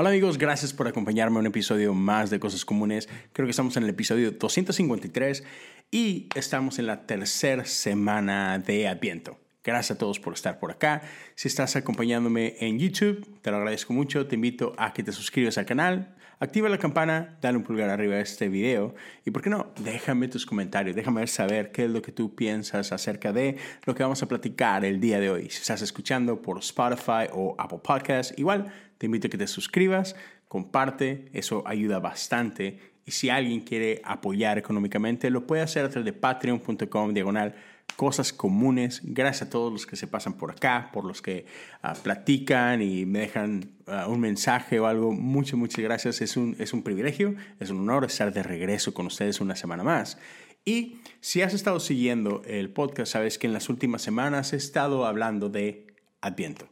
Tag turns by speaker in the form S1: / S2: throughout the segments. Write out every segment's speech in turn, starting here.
S1: Hola amigos, gracias por acompañarme a un episodio más de Cosas Comunes. Creo que estamos en el episodio 253 y estamos en la tercera semana de Adviento. Gracias a todos por estar por acá. Si estás acompañándome en YouTube, te lo agradezco mucho. Te invito a que te suscribas al canal, activa la campana, dale un pulgar arriba a este video y, ¿por qué no? Déjame tus comentarios, déjame saber qué es lo que tú piensas acerca de lo que vamos a platicar el día de hoy. Si estás escuchando por Spotify o Apple Podcasts, igual te invito a que te suscribas, comparte, eso ayuda bastante. Y si alguien quiere apoyar económicamente, lo puede hacer a través de patreon.com diagonal cosas comunes. Gracias a todos los que se pasan por acá, por los que uh, platican y me dejan uh, un mensaje o algo. Muchas, muchas gracias. Es un, es un privilegio, es un honor estar de regreso con ustedes una semana más. Y si has estado siguiendo el podcast, sabes que en las últimas semanas he estado hablando de Adviento.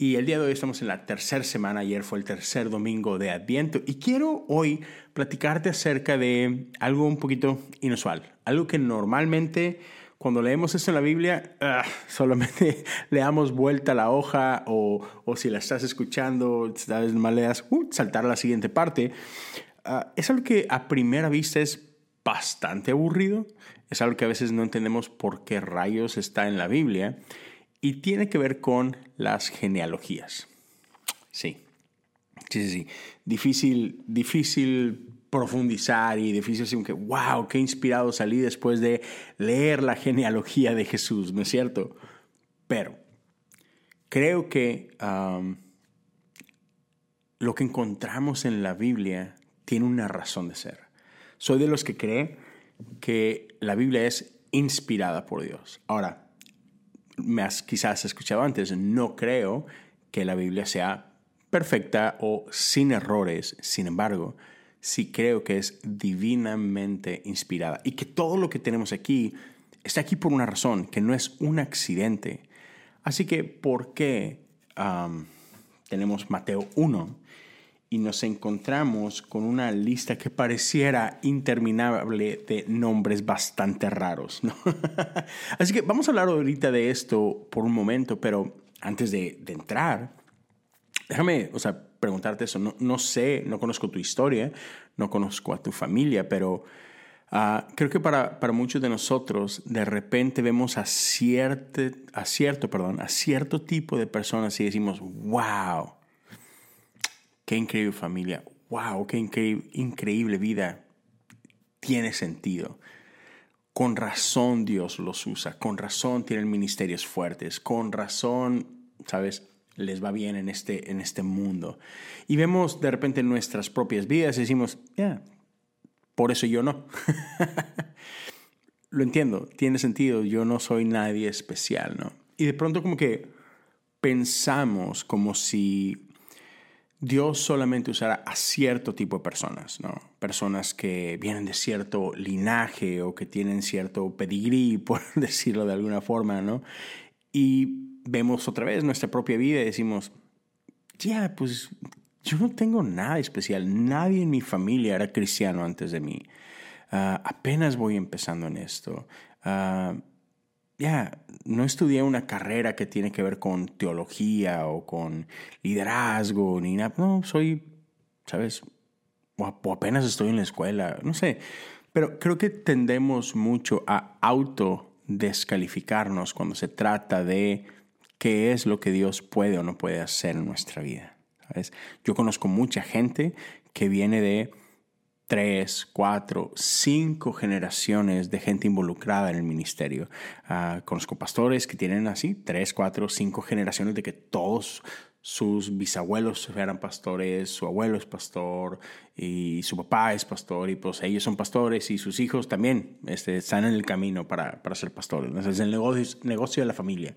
S1: Y el día de hoy estamos en la tercera semana, ayer fue el tercer domingo de Adviento y quiero hoy platicarte acerca de algo un poquito inusual, algo que normalmente cuando leemos esto en la Biblia, uh, solamente le damos vuelta a la hoja o, o, si la estás escuchando, tal vez más le das uh, saltar a la siguiente parte. Uh, es algo que a primera vista es bastante aburrido, es algo que a veces no entendemos por qué rayos está en la Biblia y tiene que ver con las genealogías. Sí, sí, sí, sí. Difícil, difícil profundizar y difícil decir que, wow, qué inspirado salí después de leer la genealogía de Jesús, ¿no es cierto? Pero creo que lo que encontramos en la Biblia tiene una razón de ser. Soy de los que cree que la Biblia es inspirada por Dios. Ahora, me has quizás escuchado antes, no creo que la Biblia sea perfecta o sin errores, sin embargo, sí creo que es divinamente inspirada y que todo lo que tenemos aquí está aquí por una razón, que no es un accidente. Así que, ¿por qué tenemos Mateo 1 y nos encontramos con una lista que pareciera interminable de nombres bastante raros. Así que vamos a hablar ahorita de esto por un momento, pero antes de, de entrar, déjame o sea, preguntarte eso. No, no, sé, no conozco tu historia, no conozco a tu familia, pero uh, creo que para, para, muchos de nosotros de repente vemos a, cierto, a, cierto, perdón, a cierto tipo de personas y decimos, wow Qué increíble familia. Wow, qué increíble, increíble vida. Tiene sentido. Con razón Dios los usa. Con razón tienen ministerios fuertes. Con razón, ¿sabes? Les va bien en este, en este mundo. Y vemos de repente nuestras propias vidas y decimos, ya, por eso yo no. Lo entiendo, tiene sentido. Yo no soy nadie especial, ¿no? Y de pronto como que pensamos como si Dios solamente usará a cierto tipo de personas, ¿no? Personas que vienen de cierto linaje o que tienen cierto pedigrí, por decirlo de alguna forma, ¿no? Y vemos otra vez nuestra propia vida y decimos, ya, pues yo no tengo nada especial, nadie en mi familia era cristiano antes de mí, uh, apenas voy empezando en esto. Uh, ya, no estudié una carrera que tiene que ver con teología o con liderazgo ni nada. No, soy, ¿sabes? O apenas estoy en la escuela, no sé. Pero creo que tendemos mucho a autodescalificarnos cuando se trata de qué es lo que Dios puede o no puede hacer en nuestra vida. ¿sabes? Yo conozco mucha gente que viene de tres, cuatro, cinco generaciones de gente involucrada en el ministerio. Uh, conozco pastores que tienen así tres, cuatro, cinco generaciones de que todos sus bisabuelos eran pastores, su abuelo es pastor y su papá es pastor y pues ellos son pastores y sus hijos también este, están en el camino para, para ser pastores. Es el negocio, negocio de la familia.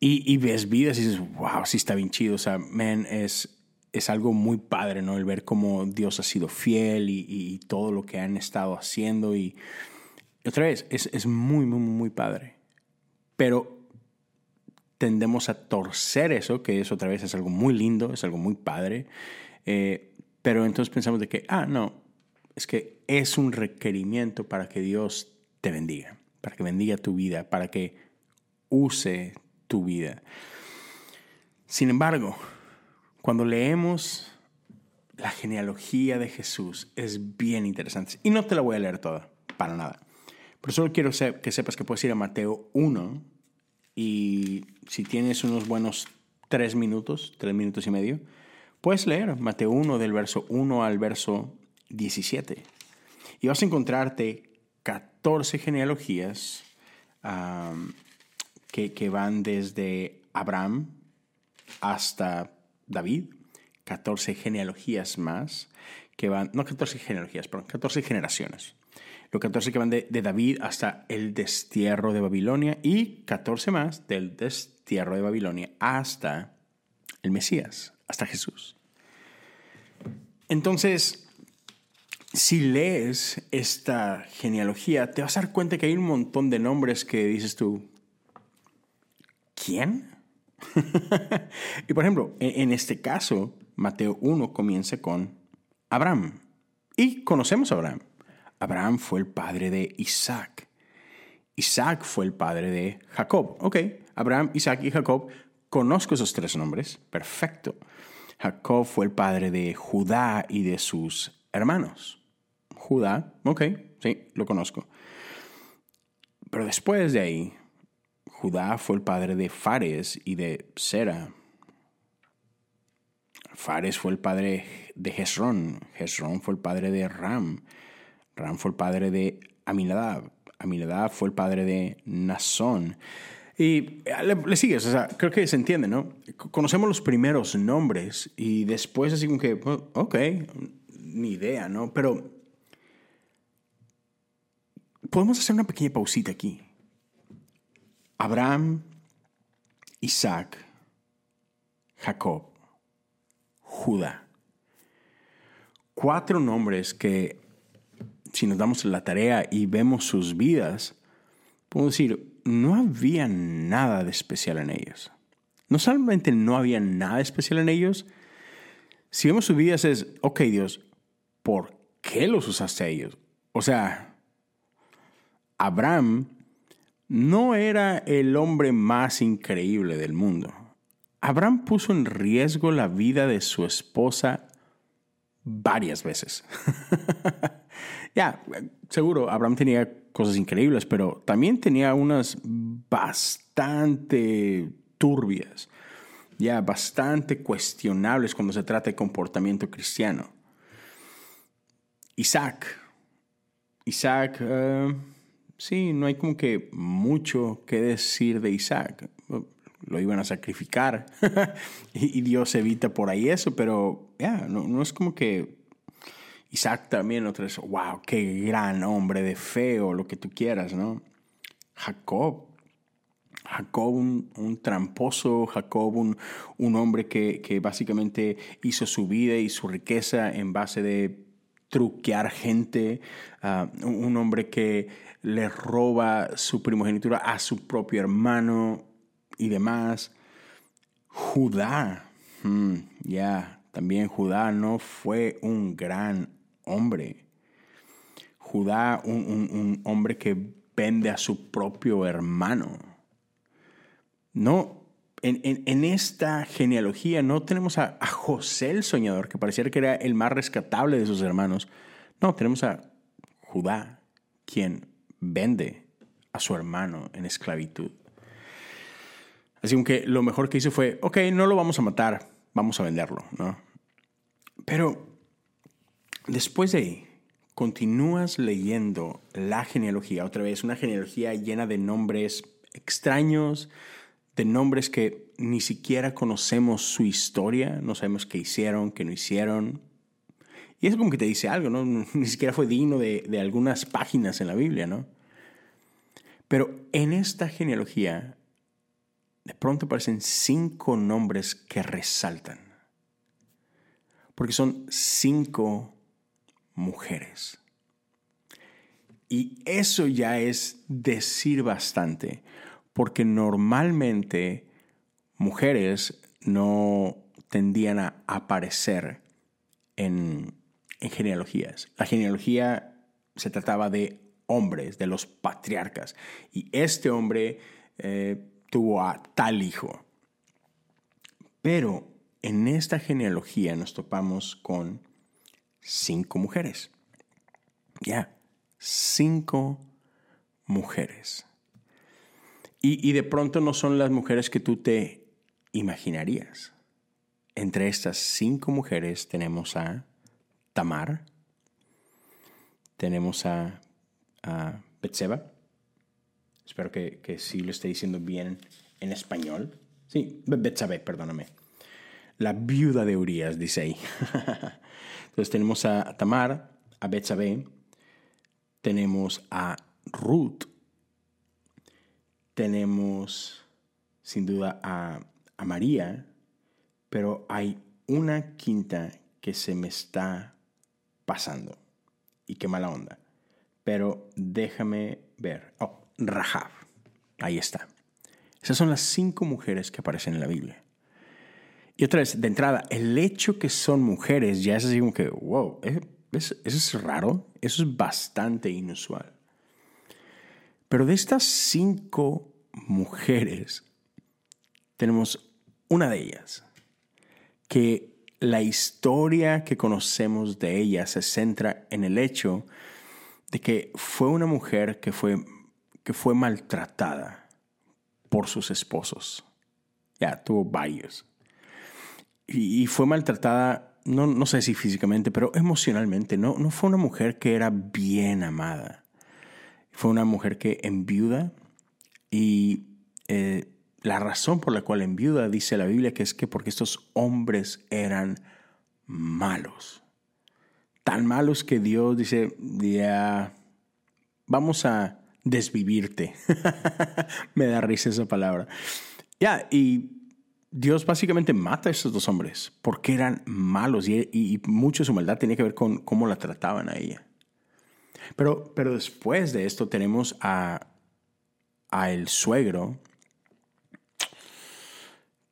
S1: Y, y ves vidas y dices, wow, sí está bien chido. O sea, man, es, es algo muy padre, ¿no? El ver cómo Dios ha sido fiel y, todo lo que han estado haciendo. Y, otra vez, es, es, muy, muy, muy padre. Pero tendemos a torcer eso, que es otra vez es algo muy lindo, es algo muy padre. Eh, pero entonces pensamos de que, ah, no, es que es un requerimiento para que Dios te bendiga, para que bendiga tu vida, para que use tu vida. Sin embargo, Cuando leemos la genealogía de Jesús es bien interesante. Y no te la voy a leer toda, para nada. Pero solo quiero que sepas que puedes ir a Mateo 1 y si tienes unos buenos tres minutos, tres minutos y medio, puedes leer Mateo 1 del verso 1 al verso 17. Y vas a encontrarte 14 genealogías que, van desde Abraham hasta David, 14 genealogías más que van, no 14 genealogías, perdón, 14 generaciones. Los 14 que van de, de, David hasta el destierro de Babilonia y 14 más del destierro de Babilonia hasta el Mesías, hasta Jesús. Entonces, si lees esta genealogía, te vas a dar cuenta que hay un montón de nombres que dices tú, ¿quién? y por ejemplo, en, este caso, Mateo 1 comienza con Abraham. Y conocemos a Abraham. Abraham fue el padre de Isaac. Isaac fue el padre de Jacob. Ok, Abraham, Isaac y Jacob. Conozco esos tres nombres. Perfecto. Jacob fue el padre de Judá y de sus hermanos. Judá, ok, sí, lo conozco. Pero después de ahí, Judá fue el padre de Fares y de Sera. Fares fue el padre de Hezrón. Hezrón fue el padre de Ram. Ram fue el padre de Aminadab. Aminadab fue el padre de Nazón. Y eh, le, sigues, o sea, creo que se entiende, ¿no? Conocemos los primeros nombres y después así como que, oh, ok, ni idea, ¿no? Pero podemos hacer una pequeña pausita aquí. Abraham, Isaac, Jacob, Judá. Cuatro nombres que, si nos damos la tarea y vemos sus vidas, podemos decir, no había nada de especial en ellos. No solamente no había nada especial en ellos, si vemos sus vidas es, ok Dios, ¿por qué los usaste a ellos? O sea, Abraham no era el hombre más increíble del mundo. Abraham puso en riesgo la vida de su esposa varias veces. ya, seguro, Abraham tenía cosas increíbles, pero también tenía unas bastante turbias, ya bastante cuestionables cuando se trata de comportamiento cristiano. Isaac. Isaac... Eh, sí, no hay como que mucho que decir de Isaac. Lo iban a sacrificar y Dios evita por ahí eso, pero ya, no, es como que Isaac también otra vez, wow, qué gran hombre de fe o lo que tú quieras, ¿no? Jacob, Jacob, un, tramposo, Jacob, un, un hombre que, que, básicamente hizo su vida y su riqueza en base de truquear gente, ah, un hombre que le roba su primogenitura a su propio hermano y demás. Judá, hmm, ya, también Judá no fue un gran hombre. Judá, un, hombre que vende a su propio hermano. No, en, esta genealogía no tenemos a, José el soñador, que pareciera que era el más rescatable de sus hermanos. No, tenemos a Judá, quien vende a su hermano en esclavitud. Así que lo mejor que hizo fue, ok, no lo vamos a matar, vamos a venderlo, ¿no? Pero después de ahí, continúas leyendo la genealogía, otra vez, una genealogía llena de nombres extraños, de nombres que ni siquiera conocemos su historia, no sabemos qué hicieron, qué no hicieron. Y es como que te dice algo, ¿no? Ni siquiera fue digno de, de algunas páginas en la Biblia, ¿no? Pero en esta genealogía, de pronto aparecen cinco nombres que resaltan. Porque son cinco mujeres. Y eso ya es decir bastante, porque normalmente mujeres no tendían a aparecer en, en genealogías. La genealogía se trataba de hombres, de los patriarcas. Y este hombre eh, tuvo a tal hijo. Pero en esta genealogía nos topamos con cinco mujeres. Ya, cinco mujeres. Y, de pronto no son las mujeres que tú te imaginarías. Entre estas cinco mujeres tenemos a Tamar, tenemos a, a espero que, que sí lo esté diciendo bien en español. Sí, Betsabé, perdóname. La viuda de Urias, dice ahí. Entonces tenemos a Tamar, a Betsabé, tenemos a Ruth, tenemos sin duda a, a María, pero hay una quinta que se me está pasando. Y qué mala onda. Pero déjame ver. Oh, Rahab. Ahí está. Esas son las cinco mujeres que aparecen en la Biblia. Y otra vez, de entrada, el hecho que son mujeres ya es así como que, wow, eso es raro, eso es bastante inusual. Pero de estas cinco mujeres, tenemos una de ellas, que la historia que conocemos de ella se centra en el hecho de que fue una mujer que fue, que fue maltratada por sus esposos. Ya, tuvo varios. Y, fue maltratada, no, no, sé si físicamente, pero emocionalmente. No, no fue una mujer que era bien amada. Fue una mujer que enviuda y eh, la razón por la cual enviuda, dice la Biblia, que es que porque estos hombres eran malos. Tan malos que Dios dice, ya, vamos a desvivirte. Me da risa esa palabra. Ya, y Dios básicamente mata a estos dos hombres porque eran malos y, mucho de su maldad tenía que ver con cómo la trataban a ella. Pero, pero después de esto tenemos a, a el suegro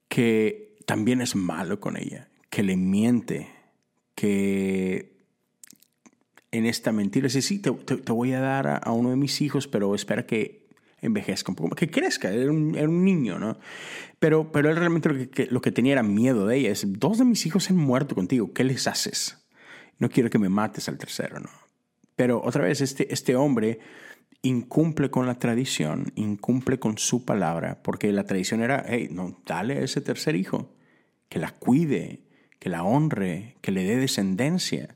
S1: que también es malo con ella, que le miente, que en esta mentira dice, sí, te, voy a dar a, uno de mis hijos, pero espera que envejezca un poco, que crezca, era un, niño, ¿no? Pero, pero él realmente lo que, lo que tenía era miedo de ella, es, dos de mis hijos han muerto contigo, ¿qué les haces? No quiero que me mates al tercero, ¿no? Pero otra vez, este, este hombre incumple con la tradición, incumple con su palabra, porque la tradición era, hey, no, dale a ese tercer hijo, que la cuide, que la honre, que le dé descendencia.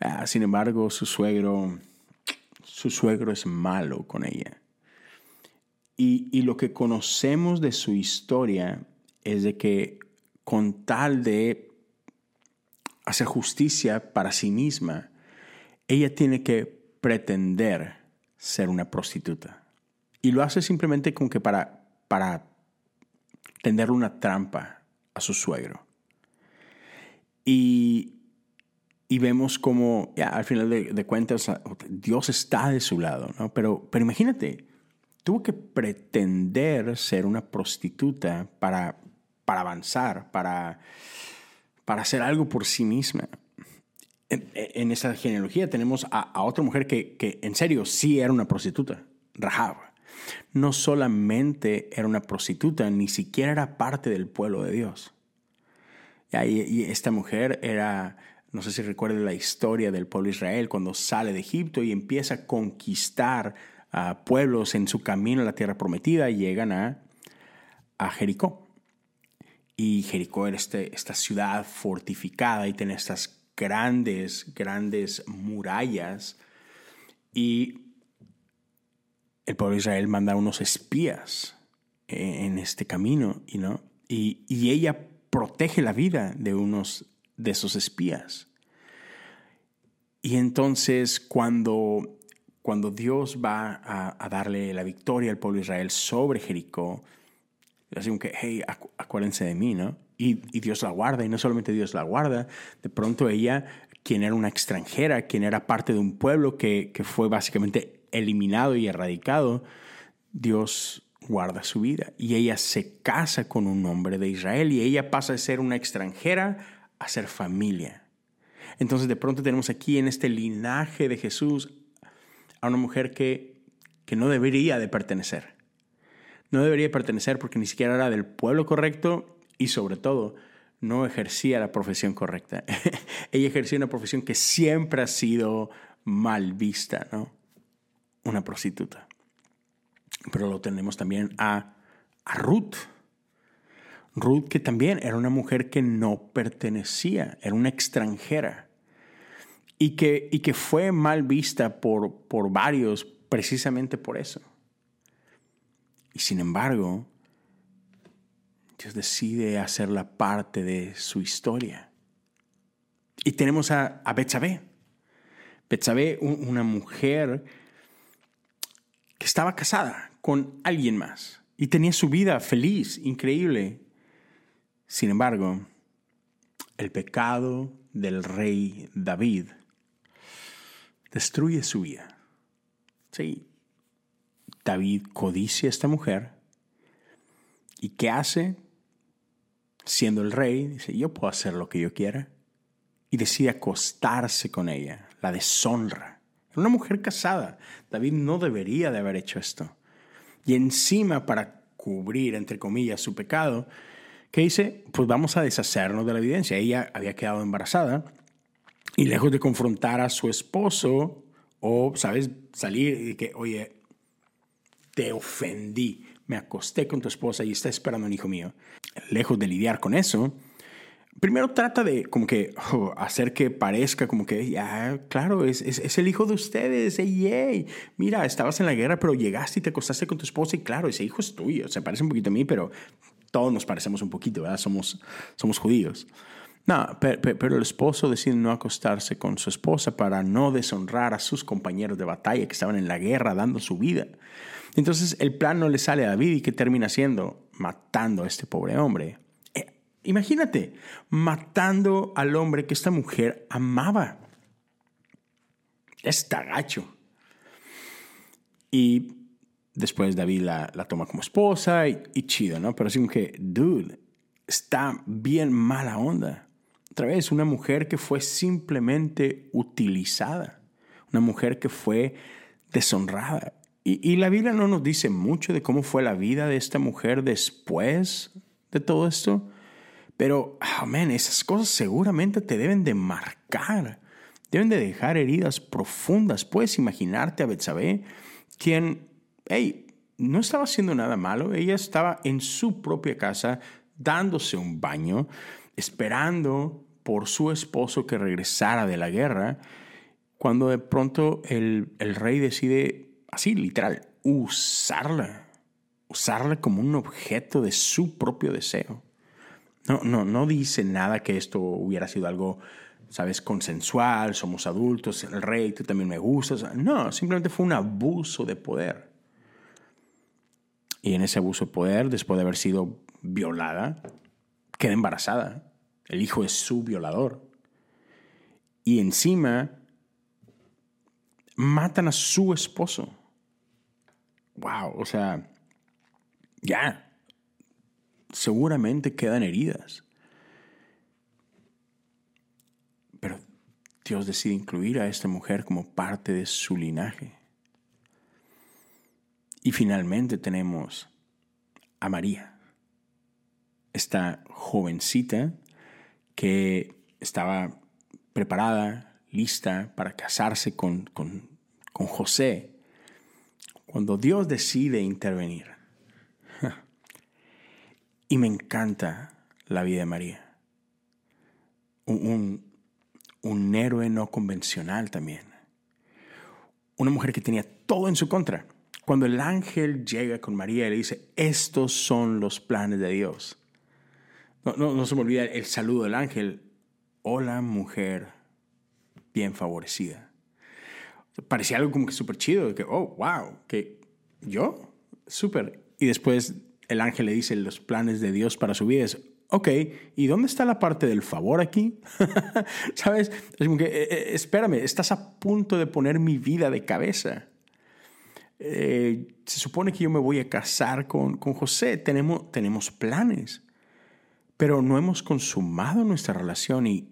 S1: Ah, sin embargo, su suegro, su suegro es malo con ella. Y, y lo que conocemos de su historia es de que con tal de hacer justicia para sí misma, ella tiene que pretender ser una prostituta. Y lo hace simplemente con que para, para tenderle una trampa a su suegro. Y, y vemos como, ya, al final de, cuentas, Dios está de su lado, ¿no? Pero, pero imagínate, tuvo que pretender ser una prostituta para, para avanzar, para, para hacer algo por sí misma en, esa genealogía tenemos a, otra mujer que, en serio sí era una prostituta, Rahab. No solamente era una prostituta, ni siquiera era parte del pueblo de Dios. Y, esta mujer era, no sé si recuerden la historia del pueblo de Israel, cuando sale de Egipto y empieza a conquistar pueblos en su camino a la tierra prometida, llegan a, a Jericó. Y Jericó era este, esta ciudad fortificada y tiene estas grandes, grandes murallas y el pueblo de Israel manda unos espías en este camino ¿no? y, y ella protege la vida de unos de esos espías. Y entonces cuando, cuando Dios va a, darle la victoria al pueblo de Israel sobre Jericó, así que, hey, acuérdense de mí, ¿no? Y, Dios la guarda, y no solamente Dios la guarda, de pronto ella, quien era una extranjera, quien era parte de un pueblo que, que fue básicamente eliminado y erradicado, Dios guarda su vida y ella se casa con un hombre de Israel y ella pasa de ser una extranjera a ser familia. Entonces de pronto tenemos aquí en este linaje de Jesús a una mujer que, que no debería de pertenecer. No debería pertenecer porque ni siquiera era del pueblo correcto y sobre todo no ejercía la profesión correcta. ella ejercía una profesión que siempre ha sido mal vista, ¿no? Una prostituta. Pero lo tenemos también a, a Ruth. Ruth que también era una mujer que no pertenecía, era una extranjera. Y que, y que fue mal vista por, por varios precisamente por eso. Y sin embargo, Decide hacerla parte de su historia. Y tenemos a, a. Betsabé, una mujer que estaba casada con alguien más y tenía su vida feliz, increíble. Sin embargo, el pecado del rey David destruye su vida. Sí, David codicia a esta mujer. ¿Y qué hace? Siendo el rey, dice, yo puedo hacer lo que yo quiera. Y decide acostarse con ella, la deshonra. Era una mujer casada. David no debería de haber hecho esto. Y encima, para cubrir, entre comillas, su pecado, ¿qué dice? Pues vamos a deshacernos de la evidencia. Ella había quedado embarazada y lejos de confrontar a su esposo o, ¿sabes? Salir y que, oye, te ofendí, me acosté con tu esposa y está esperando un hijo mío. Lejos de lidiar con eso, primero trata de como que hacer que parezca como que, ya, claro, es, es, el hijo de ustedes, hey, mira, estabas en la guerra, pero llegaste y te acostaste con tu esposa y claro, ese hijo es tuyo, se parece un poquito a mí, pero todos nos parecemos un poquito, ¿verdad? Somos, somos judíos. No, pero, el esposo decide no acostarse con su esposa para no deshonrar a sus compañeros de batalla que estaban en la guerra dando su vida. Entonces el plan no le sale a David y ¿qué termina haciendo? Matando a este pobre hombre. Eh, imagínate, matando al hombre que esta mujer amaba. Está gacho. Y después David la, toma como esposa y, y, chido, ¿no? Pero así como que, dude, está bien mala onda. Otra vez, una mujer que fue simplemente utilizada, una mujer que fue deshonrada. Y, la Biblia no nos dice mucho de cómo fue la vida de esta mujer después de todo esto, pero, amén, esas cosas seguramente te deben de marcar, deben de dejar heridas profundas. Puedes imaginarte a Betsabé, quien, hey, no estaba haciendo nada malo, ella estaba en su propia casa dándose un baño, esperando por su esposo que regresara de la guerra, cuando de pronto el, rey decide, así literal, usarla, usarla como un objeto de su propio deseo. No, no, no dice nada que esto hubiera sido algo, sabes, consensual, somos adultos, el rey, tú también me gustas. No, simplemente fue un abuso de poder. Y en ese abuso de poder, después de haber sido violada, queda embarazada. El hijo es su violador. Y encima matan a su esposo. Wow, o sea, ya, seguramente quedan heridas. Pero Dios decide incluir a esta mujer como parte de su linaje. Y finalmente tenemos a María, esta jovencita que estaba preparada, lista para casarse con, con, José, cuando Dios decide intervenir. Y me encanta la vida de María. Un, un, héroe no convencional también. Una mujer que tenía todo en su contra. Cuando el ángel llega con María y le dice, estos son los planes de Dios. No, se me olvida el saludo del ángel. Hola, mujer bien favorecida. Parecía algo como que súper chido, que, oh, wow, que yo, súper. Y después el ángel le dice los planes de Dios para su vida. Es, ok, ¿y dónde está la parte del favor aquí? ¿Sabes? Es como que, eh, eh, espérame, estás a punto de poner mi vida de cabeza. Eh, se supone que yo me voy a casar con, con José, tenemos, tenemos planes pero no hemos consumado nuestra relación y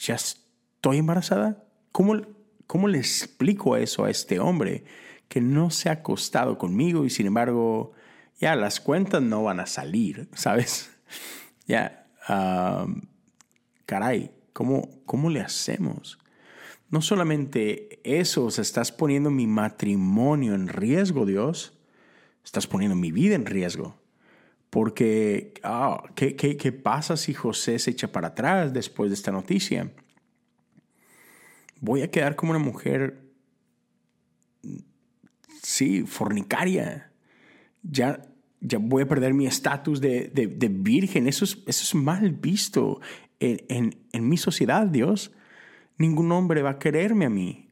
S1: ya estoy embarazada. ¿Cómo, ¿Cómo le explico eso a este hombre que no se ha acostado conmigo y sin embargo ya las cuentas no van a salir, ¿sabes? Ya, caray, ¿cómo, ¿cómo le hacemos? No solamente eso, estás poniendo mi matrimonio en riesgo, Dios, estás poniendo mi vida en riesgo. Porque, ah, ¿qué, qué pasa si José se echa para atrás después de esta noticia? Voy a quedar como una mujer, sí, fornicaria. Ya, ya voy a perder mi estatus de, de, virgen. Eso es, eso es mal visto en, en, mi sociedad, Dios. Ningún hombre va a quererme a mí.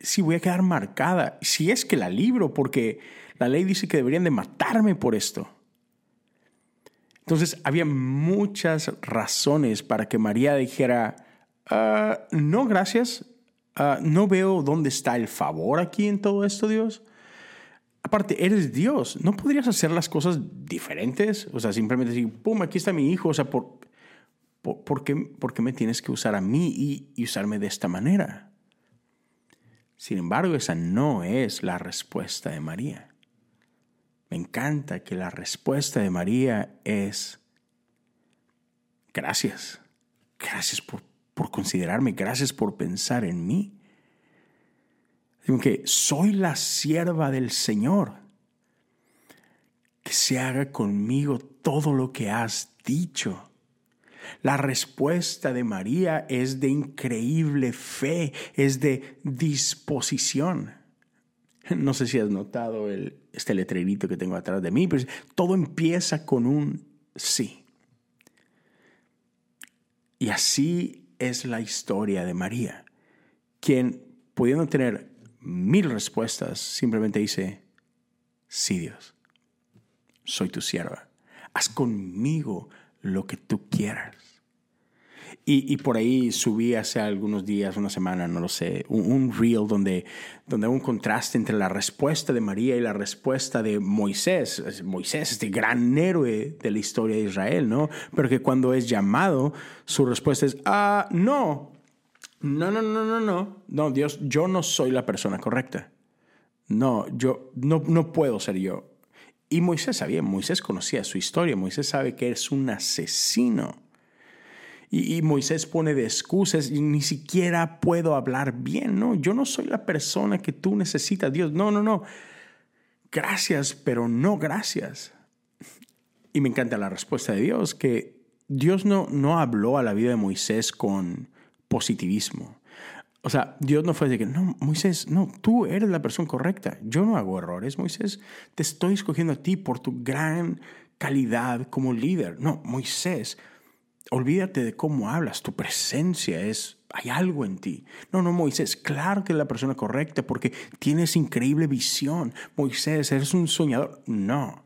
S1: Sí, voy a quedar marcada. Si es que la libro, porque la ley dice que deberían de matarme por esto. Entonces había muchas razones para que María dijera, ah, no, gracias, ah, no veo dónde está el favor aquí en todo esto, Dios. Aparte, eres Dios, ¿no podrías hacer las cosas diferentes? O sea, simplemente decir, pum, aquí está mi hijo, o sea, ¿por, por, qué, me tienes que usar a mí y usarme de esta manera? Sin embargo, esa no es la respuesta de María. Me encanta que la respuesta de María es, gracias, gracias por, considerarme, gracias por pensar en mí. Digo que soy la sierva del Señor. Que se haga conmigo todo lo que has dicho. La respuesta de María es de increíble fe, es de disposición. No sé si has notado el, este letrerito que tengo atrás de mí, pero todo empieza con un sí. Y así es la historia de María, quien pudiendo tener mil respuestas, simplemente dice, sí Dios, soy tu sierva, haz conmigo lo que tú quieras. Y, por ahí subí hace algunos días, una semana, no lo sé, un, reel donde, donde hay un contraste entre la respuesta de María y la respuesta de Moisés. Moisés, este gran héroe de la historia de Israel, ¿no? Pero que cuando es llamado, su respuesta es, ah, no, no, no, no, no, no, no, Dios, yo no soy la persona correcta. No, yo no, no puedo ser yo. Y Moisés sabía, Moisés conocía su historia, Moisés sabe que es un asesino. Y, Moisés pone de excusas y ni siquiera puedo hablar bien, ¿no? Yo no soy la persona que tú necesitas, Dios. No, no, no. Gracias, pero no gracias. Y me encanta la respuesta de Dios, que Dios no, no habló a la vida de Moisés con positivismo. O sea, Dios no fue de que, no, Moisés, no, tú eres la persona correcta. Yo no hago errores, Moisés. Te estoy escogiendo a ti por tu gran calidad como líder. No, Moisés, Olvídate de cómo hablas, tu presencia es, hay algo en ti. No, no, Moisés, claro que es la persona correcta porque tienes increíble visión. Moisés, eres un soñador. No.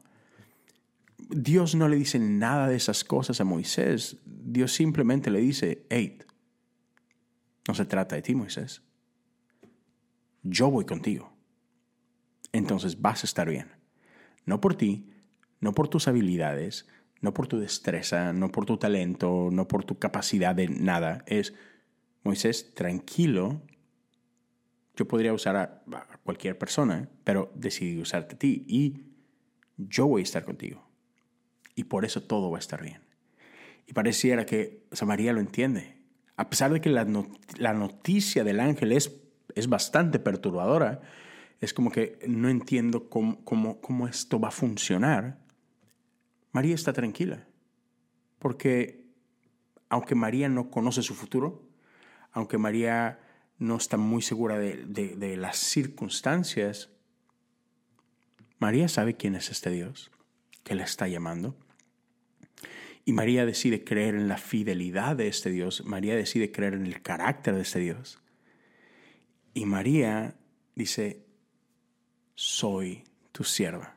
S1: Dios no le dice nada de esas cosas a Moisés. Dios simplemente le dice, hey, no se trata de ti, Moisés. Yo voy contigo. Entonces vas a estar bien. No por ti, no por tus habilidades, no por tu destreza, no por tu talento, no por tu capacidad de nada. Es, Moisés, tranquilo. Yo podría usar a, cualquier persona, pero decidí usarte a ti y yo voy a estar contigo. Y por eso todo va a estar bien. Y pareciera que Samaría lo entiende. A pesar de que la, noticia del ángel es, es bastante perturbadora, es como que no entiendo cómo, cómo, cómo esto va a funcionar María está tranquila, porque aunque María no conoce su futuro, aunque María no está muy segura de, las circunstancias, María sabe quién es este Dios que la está llamando. Y María decide creer en la fidelidad de este Dios. María decide creer en el carácter de este Dios. Y María dice, soy tu sierva.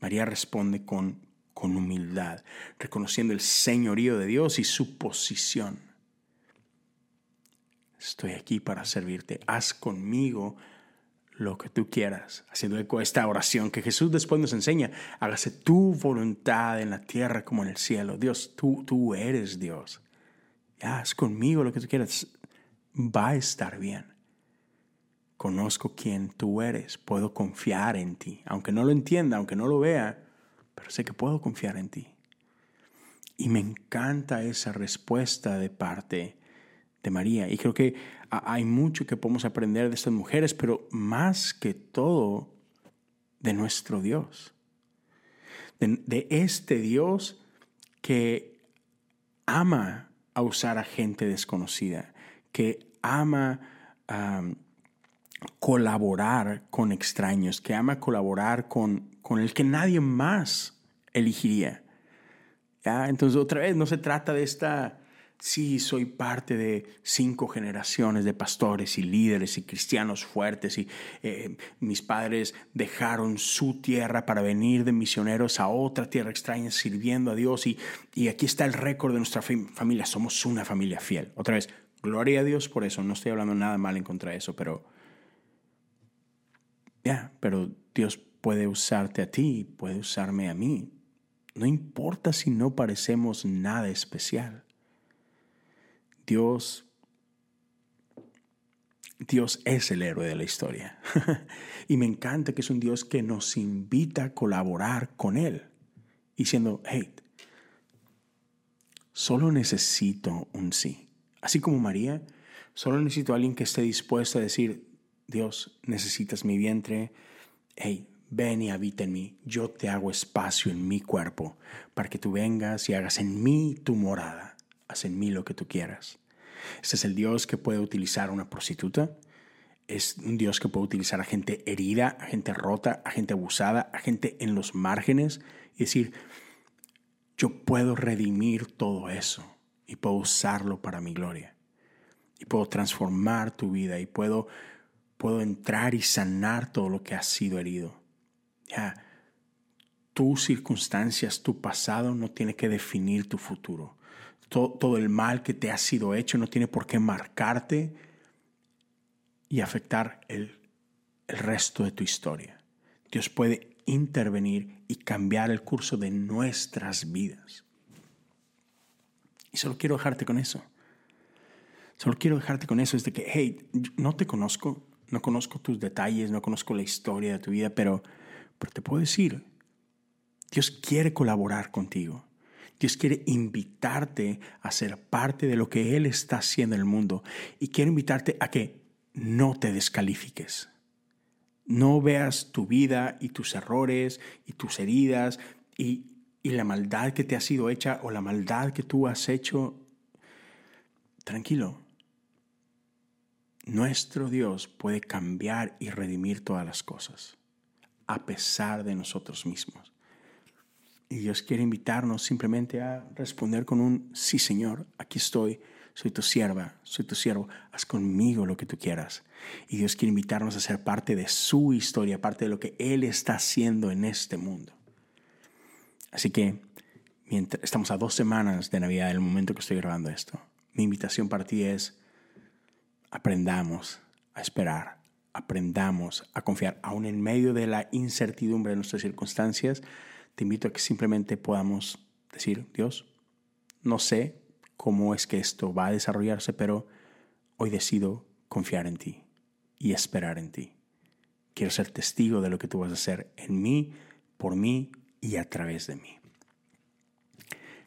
S1: María responde con con humildad, reconociendo el señorío de Dios y su posición. Estoy aquí para servirte. Haz conmigo lo que tú quieras, haciendo eco esta oración que Jesús después nos enseña. Hágase tu voluntad en la tierra como en el cielo. Dios, tú, tú eres Dios. haz conmigo lo que tú quieras. Va a estar bien. Conozco quién tú eres. Puedo confiar en ti. Aunque no lo entienda, aunque no lo vea, sé que puedo confiar en ti. Y me encanta esa respuesta de parte de María. Y creo que hay mucho que podemos aprender de estas mujeres, pero más que todo de nuestro Dios. De, este Dios que ama a usar a gente desconocida, que ama colaborar con extraños, que ama colaborar con, con el que nadie más elegiría. ¿Ya? Entonces, otra vez, no se trata de esta, sí, soy parte de cinco generaciones de pastores y líderes y cristianos fuertes y eh, mis padres dejaron su tierra para venir de misioneros a otra tierra extraña sirviendo a Dios y, y aquí está el récord de nuestra familia, somos una familia fiel. Otra vez, gloria a Dios por eso, no estoy hablando nada mal en contra de eso, pero ya, pero Dios puede usarte a ti, puede usarme a mí. No importa si no parecemos nada especial. Dios Dios es el héroe de la historia. y me encanta que es un Dios que nos invita a colaborar con Él, diciendo, hey, solo necesito un sí. Así como María, solo necesito a alguien que esté dispuesto a decir, Dios, necesitas mi vientre. Hey, ven y habita en mí. Yo te hago espacio en mi cuerpo para que tú vengas y hagas en mí tu morada. Haz en mí lo que tú quieras. Este es el Dios que puede utilizar a una prostituta. Es un Dios que puede utilizar a gente herida, a gente rota, a gente abusada, a gente en los márgenes y decir, yo puedo redimir todo eso y puedo usarlo para mi gloria. Y puedo transformar tu vida y puedo puedo entrar y sanar todo lo que ha sido herido. Ya, tus circunstancias, tu pasado no tiene que definir tu futuro. Todo, el mal que te ha sido hecho no tiene por qué marcarte y afectar el, el resto de tu historia. Dios puede intervenir y cambiar el curso de nuestras vidas. Y solo quiero dejarte con eso. Solo quiero dejarte con eso, es de que, hey, no te conozco, no conozco tus detalles, no conozco la historia de tu vida, pero, pero te puedo decir, Dios quiere colaborar contigo. Dios quiere invitarte a ser parte de lo que Él está haciendo en el mundo y quiere invitarte a que no te descalifiques. No veas tu vida y tus errores y tus heridas y, y la maldad que te ha sido hecha o la maldad que tú has hecho. Tranquilo, nuestro Dios puede cambiar y redimir todas las cosas, a pesar de nosotros mismos. Y Dios quiere invitarnos simplemente a responder con un sí, Señor, aquí estoy, soy tu sierva, soy tu siervo, haz conmigo lo que tú quieras. Y Dios quiere invitarnos a ser parte de su historia, parte de lo que Él está haciendo en este mundo. Así que mientras estamos a dos semanas de Navidad, el momento que estoy grabando esto, mi invitación para ti es aprendamos a esperar, aprendamos a confiar, aún en medio de la incertidumbre de nuestras circunstancias, te invito a que simplemente podamos decir, Dios, no sé cómo es que esto va a desarrollarse, pero hoy decido confiar en ti y esperar en ti. Quiero ser testigo de lo que tú vas a hacer en mí, por mí y a través de mí.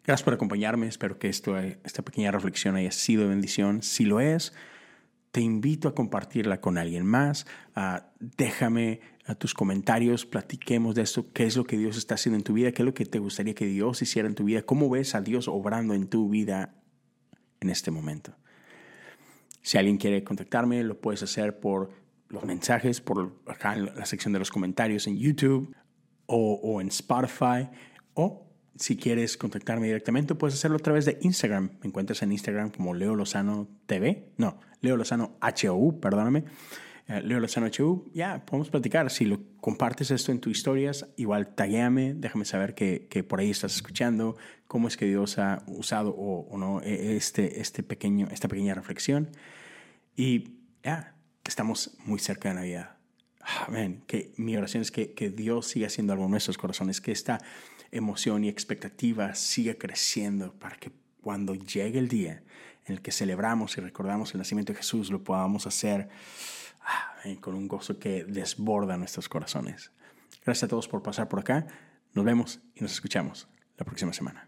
S1: Gracias por acompañarme. Espero que esto, esta pequeña reflexión haya sido de bendición. Si lo es, te invito a compartirla con alguien más. déjame tus comentarios, platiquemos de esto, qué es lo que Dios está haciendo en tu vida, qué es lo que te gustaría que Dios hiciera en tu vida, cómo ves a Dios obrando en tu vida en este momento. Si alguien quiere contactarme, lo puedes hacer por los mensajes, por acá en la sección de los comentarios en YouTube o, o en Spotify o si quieres contactarme directamente, puedes hacerlo a través de Instagram. Me encuentras en Instagram como Leo Lozano TV. No, Leo Lozano HOU, perdóname. Eh, Leo Lozano HOU. Ya, podemos platicar. Si lo compartes esto en tus historias, igual taguéame, déjame saber que, que, por ahí estás escuchando, cómo es que Dios ha usado o, no e, este, este pequeño, esta pequeña reflexión. Y ya, estamos muy cerca de Navidad. Amén. Que mi oración es que, que Dios siga haciendo algo en nuestros corazones, que esta emoción y expectativa siga creciendo para que cuando llegue el día en el que celebramos y recordamos el nacimiento de Jesús, lo podamos hacer ah, con un gozo que desborda nuestros corazones. Gracias a todos por pasar por acá. Nos vemos y nos escuchamos la próxima semana.